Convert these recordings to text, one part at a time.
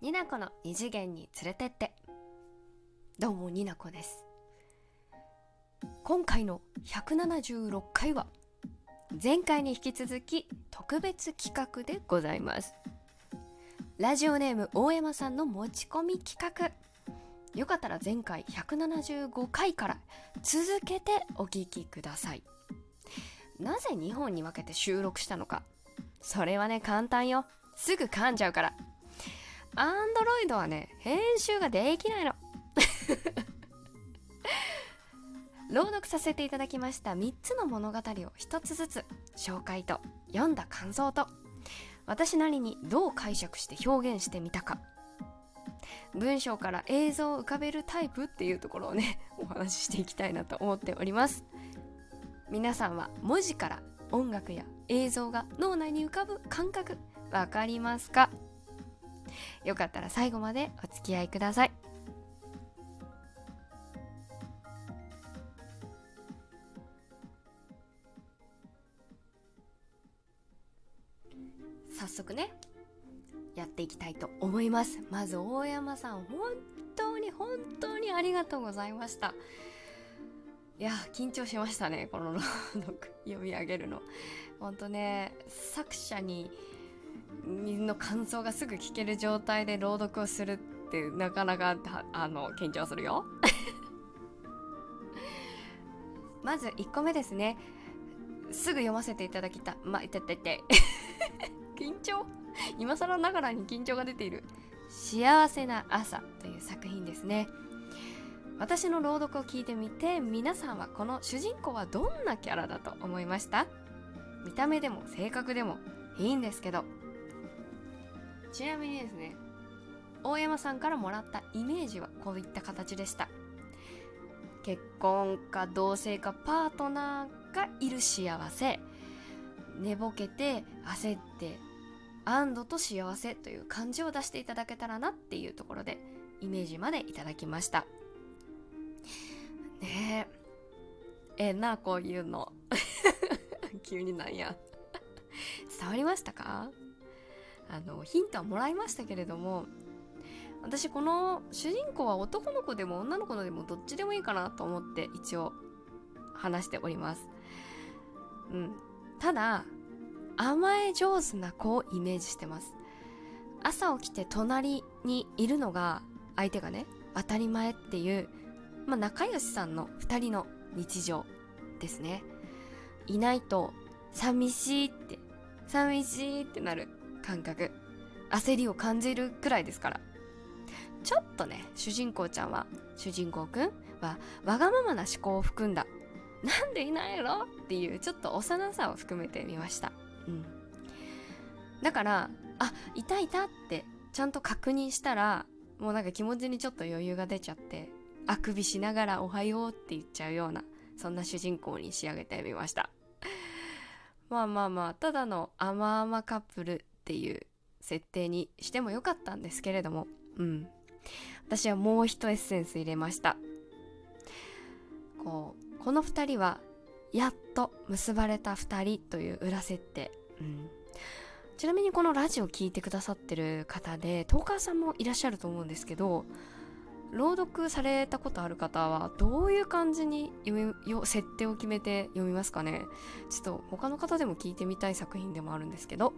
になこの二次元に連れてって。どうもになこです。今回の176回は前回に引き続き特別企画でございます。ラジオネーム大山さんの持ち込み企画。よかったら前回175回から続けてお聞きください。なぜ2本に分けて収録したのか。それはね簡単よ。すぐ噛んじゃうから。アンドロイドはね編集ができないの。朗読させていただきました3つの物語を一つずつ紹介と読んだ感想と私なりにどう解釈して表現してみたか。文章から映像を浮かべるタイプっていうところをね お話ししていきたいなと思っております。皆さんは文字から音楽や映像が脳内に浮かぶ感覚わかりますか？よかったら最後までお付き合いください。早速ねやっていきたいと思います。まず大山さん本当に本当にありがとうございました。いや緊張しましたねこの朗読読み上げるの。本当ね作者にの感想がすぐ聞ける状態で朗読をするってなかなかあの緊張するよ。まず1個目ですね。すぐ読ませていただきたまいててて。緊張？今更ながらに緊張が出ている「幸せな朝」という作品ですね。私の朗読を聞いてみて皆さんはこの主人公はどんなキャラだと思いました？見た目でも性格でもいいんですけどちなみにですね大山さんからもらったイメージはこういった形でした。結婚か同棲かパートナーがいる幸せ寝ぼけて焦って安堵と幸せという感じを出していただけたらなっていうところでイメージまでいただきました。ねえ。ええなこういうの。急になんや。伝わりましたか？あのヒントはもらいましたけれども私この主人公は男の子でも女の子のでもどっちでもいいかなと思って一応話しております。うん。ただ甘え上手な子をイメージしてます。朝起きて隣にいるのが相手がね当たり前っていうまあ、仲良しさんの2人の日常ですね。いないと寂しいって寂しいってなる。感覚。焦りを感じるくらいですから。ちょっとね主人公ちゃんは主人公くんはわがままな思考を含んだ。なんでいないの？っていうちょっと幼さを含めてみました。うん。だからあいたいたってちゃんと確認したらもうなんか気持ちにちょっと余裕が出ちゃってあくびしながらおはようって言っちゃうようなそんな主人公に仕上げてみました。まあまあまあただの甘々カップル。っていう設定にしてもよかったんですけれども。うん。私はもう一エッセンス入れました。こうこの2人はやっと結ばれた2人という裏設定、うん、ちなみにこのラジオ聴いてくださってる方でトーカーさんもいらっしゃると思うんですけど朗読されたことある方はどういう感じに読み設定を決めて読みますかね。ちょっと他の方でも聞いてみたい作品でもあるんですけど。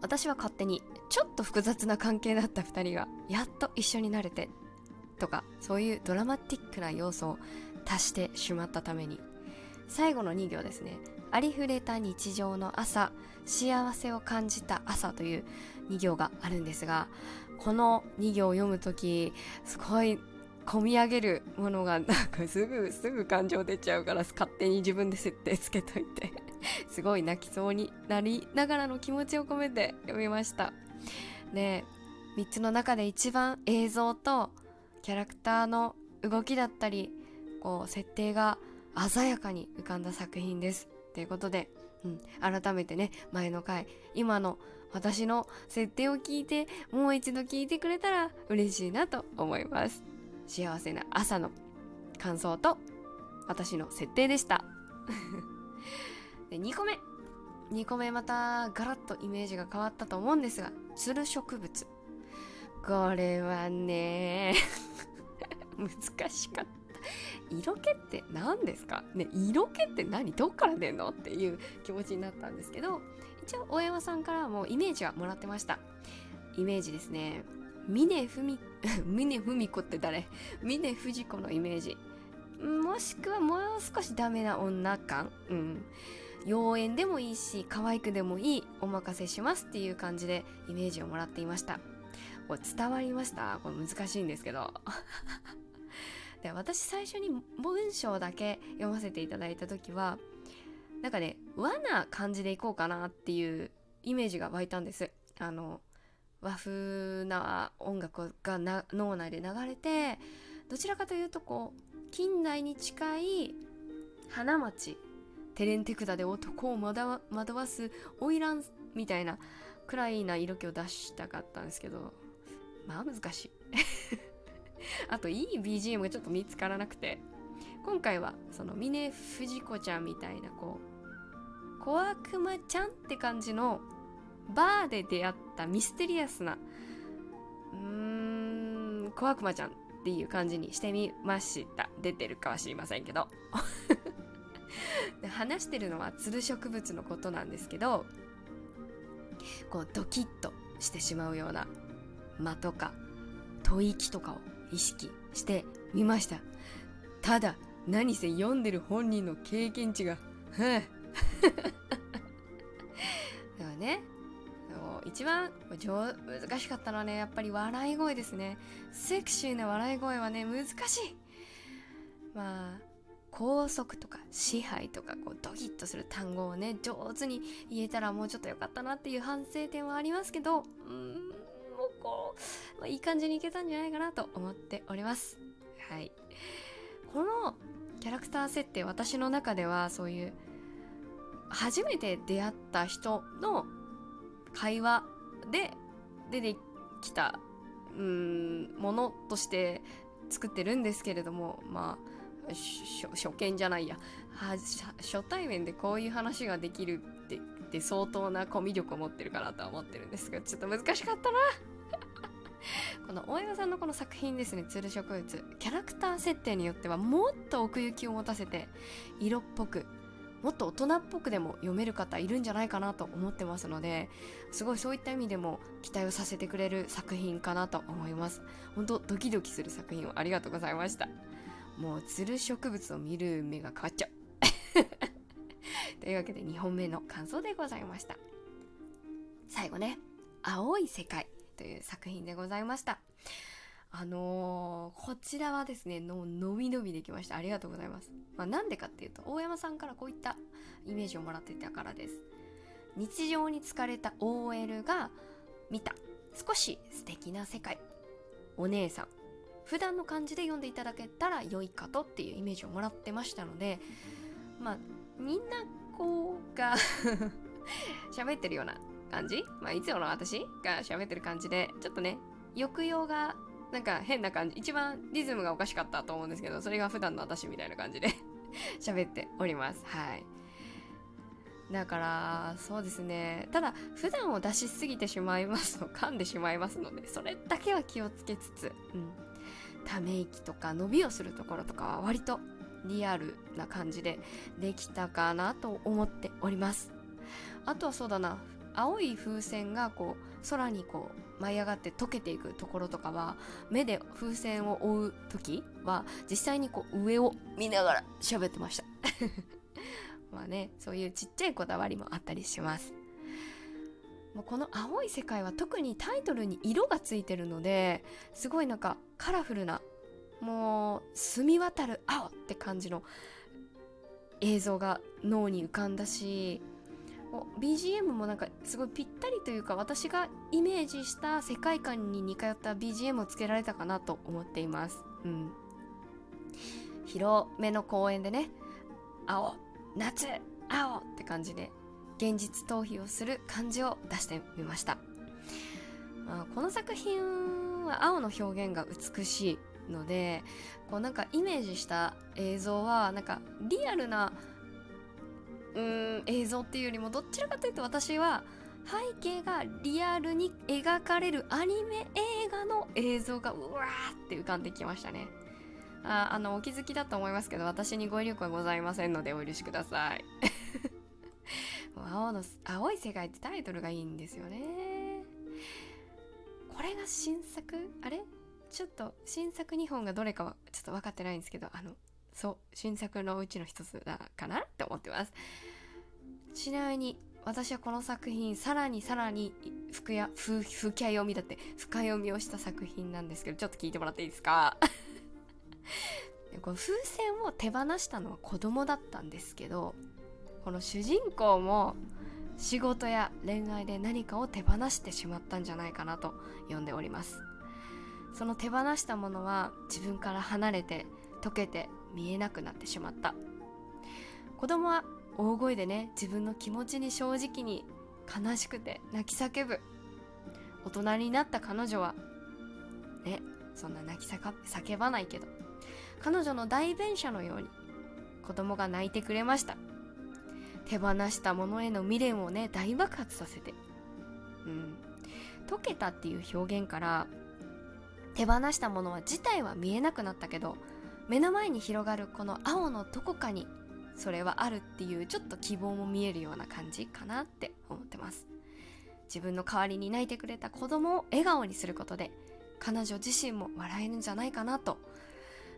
私は勝手にちょっと複雑な関係だった2人がやっと一緒になれてとかそういうドラマティックな要素を足してしまったために。最後の2行ですね。ありふれた日常の朝幸せを感じた朝という2行があるんですがこの2行を読む時すごい込み上げるものがなんかすぐすぐ感情出ちゃうから勝手に自分で設定つけといて。すごい泣きそうになりながらの気持ちを込めて読みました。で3つの中で一番映像とキャラクターの動きだったりこう設定が鮮やかに浮かんだ作品です。ということで、うん、改めてね前の回今の私の設定を聞いてもう一度聞いてくれたら嬉しいなと思います。幸せな朝の感想と私の設定でした。で2個目。2個目またガラッとイメージが変わったと思うんですがつる植物。これはね 難しかった。色気って何ですか？ね色気って何？どっから出んの？っていう気持ちになったんですけど一応大山さんからもイメージはもらってました。イメージですね。峰文 峰文子って誰？峰不二子のイメージ。もしくはもう少しダメな女感？うん。妖艶でもいいし可愛くでもいいお任せしますっていう感じでイメージをもらっていました。これ伝わりました？これ難しいんですけど。で私最初に文章だけ読ませていただいた時はなんかね和な感じでいこうかなっていうイメージが湧いたんです。あの和風な音楽が脳内で流れてどちらかというとこう近代に近い花街テレンテクダで男を惑わす花魁みたいなくらいな色気を出したかったんですけどまあ難しい。あといい BGM がちょっと見つからなくて。今回はその峰不二子ちゃんみたいなこう小悪魔ちゃんって感じのバーで出会ったミステリアスなうーん小悪魔ちゃんっていう感じにしてみました。出てるかは知りませんけど。で話してるのはつる植物のことなんですけどこうドキッとしてしまうような間とか吐息とかを意識してみました。ただ何せ読んでる本人の経験値がだからね一番難しかったのはねやっぱり笑い声ですね。セクシーな笑い声はね難しい。まあ拘束とか支配とかこうドキッとする単語をね上手に言えたらもうちょっと良かったなっていう反省点はありますけどうんもうこう、まあ、いい感じにいけたんじゃないかなと思っております。はい。このキャラクター設定私の中ではそういう初めて出会った人の会話で出てきたうんものとして作ってるんですけれどもまあ初見じゃないや。初対面でこういう話ができるってって相当なコミュ力を持ってるかなとは思ってるんですがちょっと難しかったな。この大山さんのこの作品ですね「つる植物」キャラクター設定によってはもっと奥行きを持たせて色っぽくもっと大人っぽくでも読める方いるんじゃないかなと思ってますのですごいそういった意味でも期待をさせてくれる作品かなと思います。本当ドキドキする作品をありがとうございました。もうつる植物を見る目が変わっちゃう。というわけで2本目の感想でございました。最後ね「青い世界」という作品でございました。あのー、こちらはですねののびのびできました。ありがとうございます、まあ、なんでかっていうと大山さんからこういったイメージをもらっていたからです。日常に疲れた OL が見た少し素敵な世界。お姉さん。普段の感じで読んでいただけたら良いかとっていうイメージをもらってましたのでまあみんなこうが 喋ってるような感じまあいつもの私が喋ってる感じでちょっとね抑揚がなんか変な感じ一番リズムがおかしかったと思うんですけどそれが普段の私みたいな感じで 喋っております。はい。だからそうですね。ただ普段を出しすぎてしまいますと噛んでしまいますのでそれだけは気をつけつつ、うん、ため息とか伸びをするところとかは割とリアルな感じでできたかなと思っております。あとはそうだな青い風船がこう空にこう舞い上がって溶けていくところとかは目で風船を追う時は実際にこう上を見ながら喋ってました。まあねそういうちっちゃいこだわりもあったりします。もうこの青い世界は特にタイトルに色がついてるのですごいなんかカラフルなもう澄み渡る青って感じの映像が脳に浮かんだし BGM もなんかすごいぴったりというか私がイメージした世界観に似通った BGM をつけられたかなと思っています。うん。広めの公園でね青夏青って感じで現実逃避をする感じを出してみました、まあ、この作品は青の表現が美しいのでこうなんかイメージした映像はなんかリアルなうーん映像っていうよりもどちらかというと私は背景がリアルに描かれるアニメ映画の映像がうわーって浮かんできましたね。ああのお気づきだと思いますけど私に語彙力はございませんのでお許しください。青の青い世界ってタイトルがいいんですよね。これが新作？あれ？ちょっと新作2本がどれかはちょっと分かってないんですけどあのそう新作のうちの一つだかなって思ってます。ちなみに私はこの作品さらにさらに深や深読みだって深読みをした作品なんですけどちょっと聞いてもらっていいですか？この風船を手放したのは子供だったんですけどこの主人公も仕事や恋愛で何かを手放してしまったんじゃないかなと読んでおります。その手放したものは自分から離れて溶けて見えなくなってしまった。子供は大声でね自分の気持ちに正直に悲しくて泣き叫ぶ。大人になった彼女はねそんな泣き叫ばないけど彼女の代弁者のように子供が泣いてくれました。手放したものへの未練をね大爆発させて。うん。溶けたっていう表現から手放したものは自体は見えなくなったけど目の前に広がるこの青のどこかにそれはあるっていうちょっと希望も見えるような感じかなって思ってます。自分の代わりに泣いてくれた子供を笑顔にすることで彼女自身も笑えるんじゃないかなと、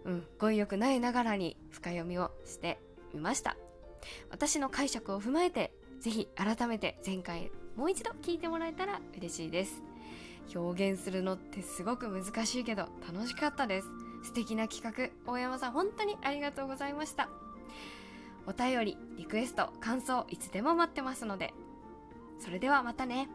うん、語彙力ないながらに深読みをしてみました。私の解釈を踏まえて是非改めて前回もう一度聞いてもらえたら嬉しいです。表現するのってすごく難しいけど楽しかったです。素敵な企画大山さん本当にありがとうございました。お便りリクエスト感想いつでも待ってますので。それではまたね。